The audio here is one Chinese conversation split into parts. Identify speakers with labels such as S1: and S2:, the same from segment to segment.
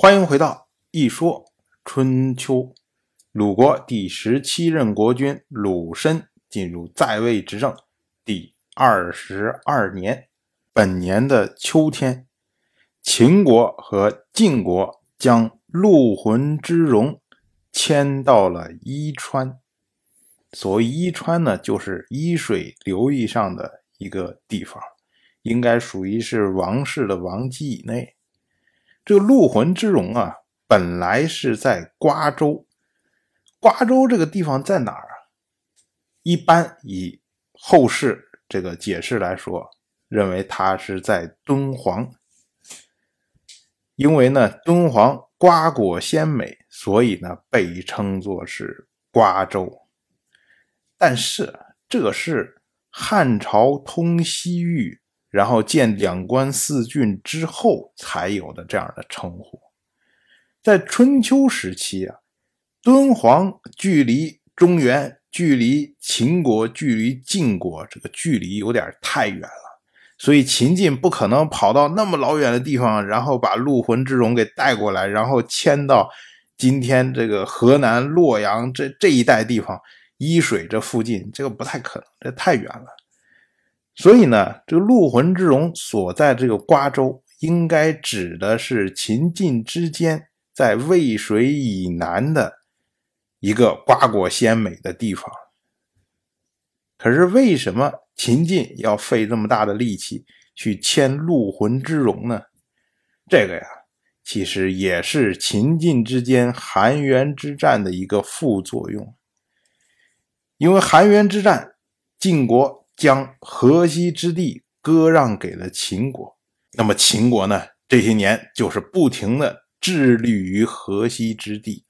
S1: 欢迎回到《一说春秋》。鲁国第十七任国君鲁申进入在位执政第二十二年，本年的秋天，秦国和晋国将陆浑之戎迁到了伊川。所谓伊川呢，就是伊水流域上的一个地方，应该属于是王室的王畿以内。这个陆浑之戎啊，本来是在瓜州。瓜州这个地方在哪儿啊？一般以后世这个解释来说，认为它是在敦煌。因为呢，敦煌瓜果鲜美，所以呢被称作是瓜州。但是这是汉朝通西域。然后建两关四郡之后才有的这样的称呼，在春秋时期啊，敦煌距离中原、距离秦国、距离晋国这个距离有点太远了，所以秦晋不可能跑到那么老远的地方，然后把陆浑之戎给带过来，然后迁到今天这个河南洛阳这这一带地方，伊水这附近，这个不太可能，这太远了。所以呢，这个陆浑之戎所在这个瓜州，应该指的是秦晋之间在渭水以南的一个瓜果鲜美的地方。可是为什么秦晋要费这么大的力气去迁陆浑之戎呢？这个呀，其实也是秦晋之间韩元之战的一个副作用。因为韩元之战，晋国。将河西之地割让给了秦国，那么秦国呢？这些年就是不停的致力于河西之地，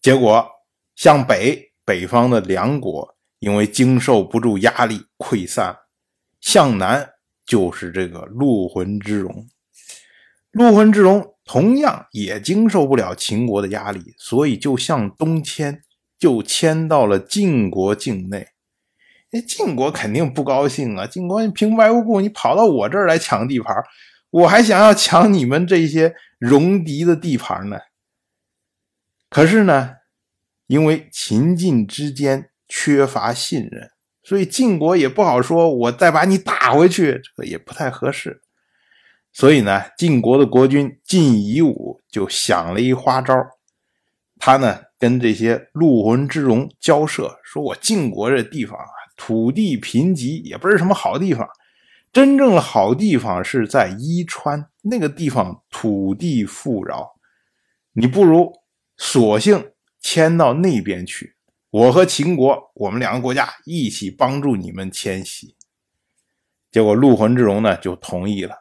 S1: 结果向北北方的梁国因为经受不住压力溃散，向南就是这个陆浑之戎，陆浑之戎同样也经受不了秦国的压力，所以就向东迁，就迁到了晋国境内。那晋国肯定不高兴啊！晋国你平白无故你跑到我这儿来抢地盘，我还想要抢你们这些戎狄的地盘呢。可是呢，因为秦晋之间缺乏信任，所以晋国也不好说，我再把你打回去，这个也不太合适。所以呢，晋国的国君晋夷吾就想了一花招，他呢跟这些陆浑之戎交涉，说我晋国这地方啊。土地贫瘠，也不是什么好地方。真正的好地方是在伊川那个地方，土地富饶。你不如索性迁到那边去。我和秦国，我们两个国家一起帮助你们迁徙。结果陆浑之戎呢就同意了，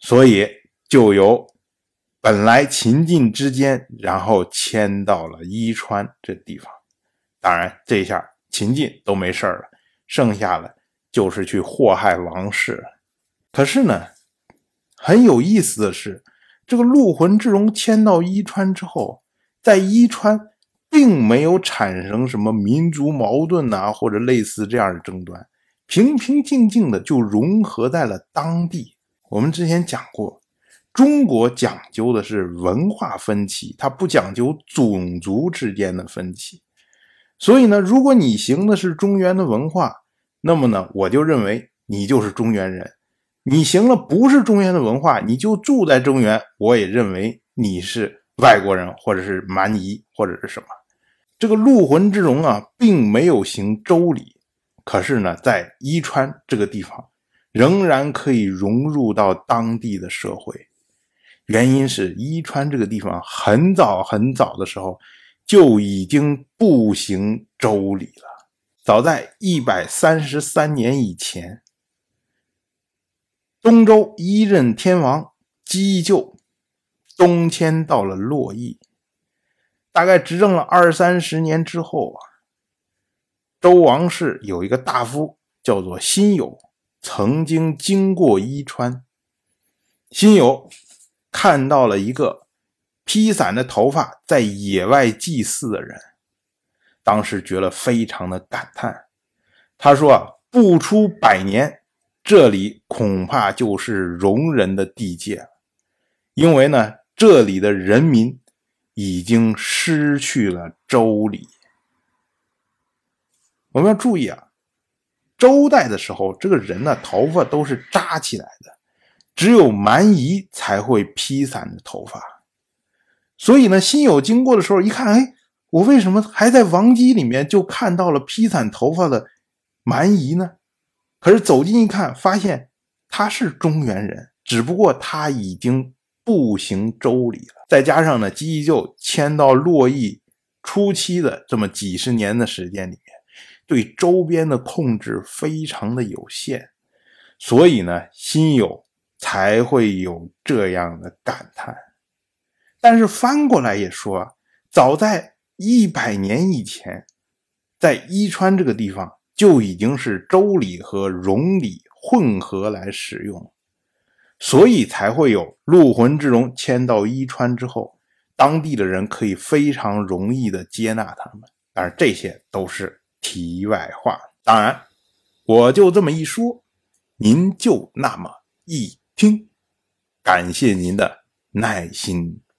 S1: 所以就由本来秦晋之间，然后迁到了伊川这地方。当然，这下秦晋都没事了。剩下的就是去祸害王室。可是呢，很有意思的是，这个陆浑之戎迁到伊川之后，在伊川并没有产生什么民族矛盾呐，或者类似这样的争端，平平静静的就融合在了当地。我们之前讲过，中国讲究的是文化分歧，它不讲究种族之间的分歧。所以呢，如果你行的是中原的文化，那么呢，我就认为你就是中原人；你行了不是中原的文化，你就住在中原，我也认为你是外国人，或者是蛮夷，或者是什么。这个陆浑之戎啊，并没有行周礼，可是呢，在伊川这个地方，仍然可以融入到当地的社会。原因是伊川这个地方很早很早的时候。就已经不行周礼了。早在一百三十三年以前，东周一任天王姬就东迁到了洛邑。大概执政了二三十年之后啊，周王室有一个大夫叫做辛酉，曾经经过伊川。辛酉看到了一个。披散的头发在野外祭祀的人，当时觉得非常的感叹。他说：“，不出百年，这里恐怕就是戎人的地界了。因为呢，这里的人民已经失去了周礼。我们要注意啊，周代的时候，这个人呢，头发都是扎起来的，只有蛮夷才会披散着头发。所以呢，辛酉经过的时候一看，哎，我为什么还在王姬里面就看到了披散头发的蛮夷呢？可是走近一看，发现他是中原人，只不过他已经。不行周礼了，再加上呢，姬宜臼迁到洛邑初期的这么几十年的时间里面，对周边的控制非常的有限，所以呢，辛酉才会有这样的感叹。但是翻过来也说，早在一百年以前，在伊川这个地方就已经是周礼和戎礼混合来使用。所以才会有陆浑之戎迁到伊川之后，当地的人可以非常容易的接纳他们。当然，这些都是题外话。当然，我就这么一说，您就那么一听。感谢您的耐心